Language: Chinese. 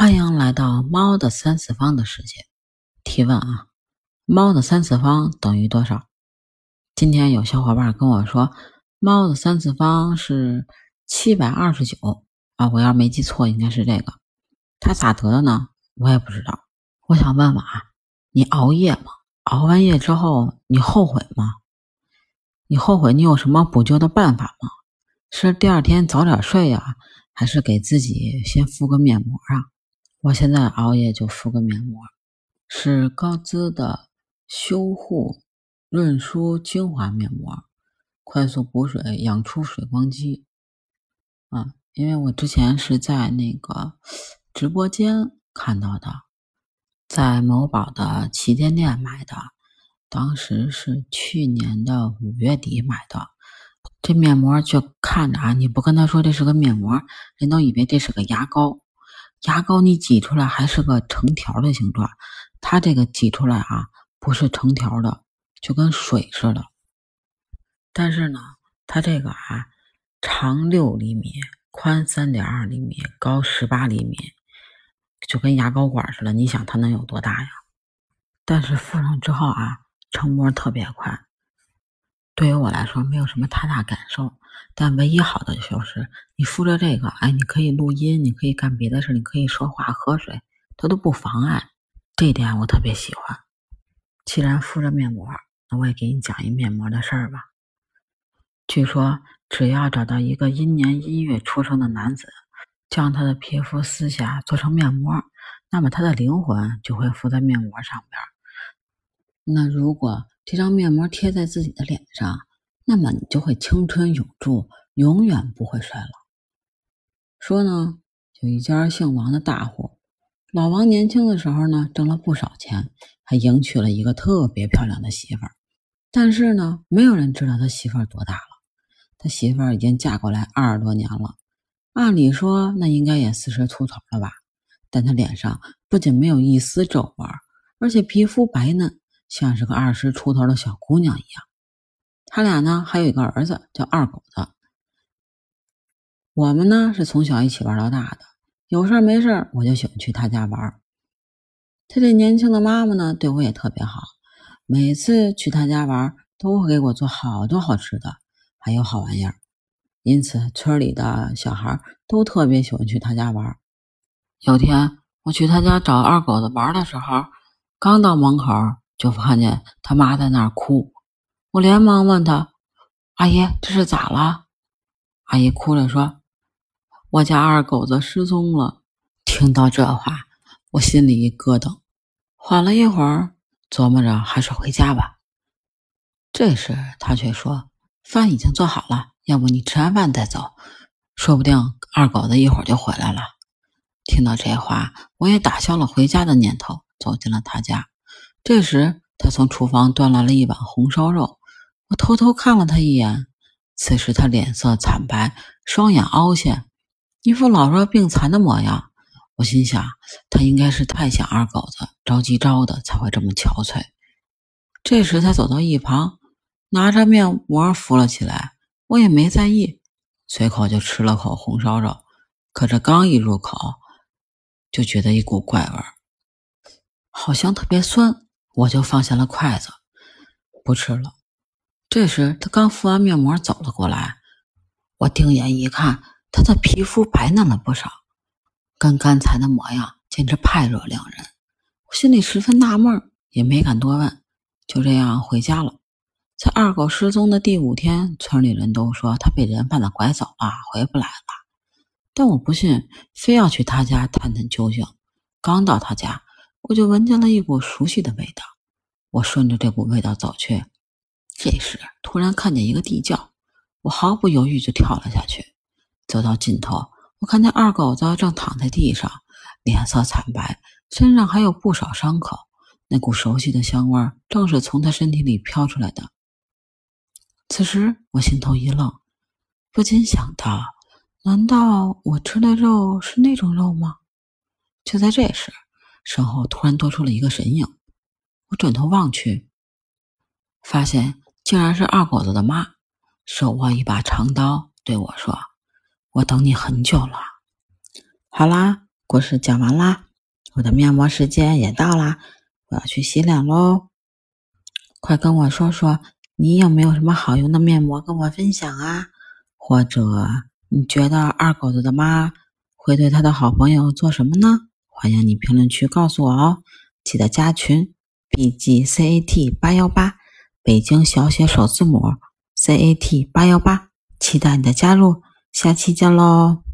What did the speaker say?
欢迎来到猫的三次方的世界。提问啊，猫的三次方等于多少？今天有小伙伴跟我说，猫的三次方是七百二十九啊。我要没记错，应该是这个。他咋得的呢？我也不知道。我想问问啊，你熬夜吗？熬完夜之后，你后悔吗？你后悔？你有什么补救的办法吗？是第二天早点睡呀，还是给自己先敷个面膜啊？我现在熬夜就敷个面膜，是高姿的修护润舒精华面膜，快速补水，养出水光肌。啊，因为我之前是在那个直播间看到的，在某宝的旗舰店买的，当时是去年的五月底买的。这面膜就看着啊，你不跟他说这是个面膜，人都以为这是个牙膏。牙膏你挤出来还是个成条的形状，它这个挤出来啊不是成条的，就跟水似的。但是呢，它这个啊长六厘米，宽三点二厘米，高十八厘米，就跟牙膏管似的。你想它能有多大呀？但是敷上之后啊，成膜特别快。对于我来说没有什么太大感受。但唯一好的就是你敷着这个，哎，你可以录音，你可以干别的事，你可以说话、喝水，它都不妨碍。这点我特别喜欢。既然敷着面膜，那我也给你讲一面膜的事儿吧。据说，只要找到一个阴年阴月出生的男子，将他的皮肤撕下做成面膜，那么他的灵魂就会附在面膜上边。那如果这张面膜贴在自己的脸上，那么你就会青春永驻，永远不会衰老。说呢，有一家姓王的大户，老王年轻的时候呢，挣了不少钱，还迎娶了一个特别漂亮的媳妇儿。但是呢，没有人知道他媳妇儿多大了。他媳妇儿已经嫁过来二十多年了，按理说那应该也四十出头了吧？但他脸上不仅没有一丝皱纹，而且皮肤白嫩，像是个二十出头的小姑娘一样。他俩呢，还有一个儿子叫二狗子。我们呢是从小一起玩到大的，有事儿没事儿我就喜欢去他家玩。他这年轻的妈妈呢，对我也特别好，每次去他家玩都会给我做好多好吃的，还有好玩意儿。因此，村里的小孩都特别喜欢去他家玩。有天我去他家找二狗子玩的时候，刚到门口就看见他妈在那儿哭。我连忙问他：“阿姨，这是咋了？”阿姨哭着说：“我家二狗子失踪了。”听到这话，我心里一咯噔，缓了一会儿，琢磨着还是回家吧。这时他却说：“饭已经做好了，要不你吃完饭再走，说不定二狗子一会儿就回来了。”听到这话，我也打消了回家的念头，走进了他家。这时，他从厨房端来了一碗红烧肉。我偷偷看了他一眼，此时他脸色惨白，双眼凹陷，一副老弱病残的模样。我心想，他应该是太想二狗子，着急招的才会这么憔悴。这时他走到一旁，拿着面膜敷了起来，我也没在意，随口就吃了口红烧肉。可这刚一入口，就觉得一股怪味，好像特别酸，我就放下了筷子，不吃了。这时，他刚敷完面膜走了过来，我定眼一看，他的皮肤白嫩了不少，跟刚才的模样简直判若两人。我心里十分纳闷，也没敢多问，就这样回家了。在二狗失踪的第五天，村里人都说他被人贩子拐走了，回不来了。但我不信，非要去他家探探究竟。刚到他家，我就闻见了一股熟悉的味道。我顺着这股味道走去。这时，突然看见一个地窖，我毫不犹豫就跳了下去。走到尽头，我看见二狗子正躺在地上，脸色惨白，身上还有不少伤口。那股熟悉的香味正是从他身体里飘出来的。此时，我心头一愣，不禁想到：难道我吃的肉是那种肉吗？就在这时，身后突然多出了一个身影。我转头望去，发现。竟然是二狗子的妈，手握一把长刀对我说：“我等你很久了。”好啦，故事讲完啦，我的面膜时间也到啦，我要去洗脸喽。快跟我说说，你有没有什么好用的面膜跟我分享啊？或者你觉得二狗子的妈会对他的好朋友做什么呢？欢迎你评论区告诉我哦。记得加群，B G C A T 八幺八，北京小写首字母 C A T 八幺八，期待你的加入，下期见喽。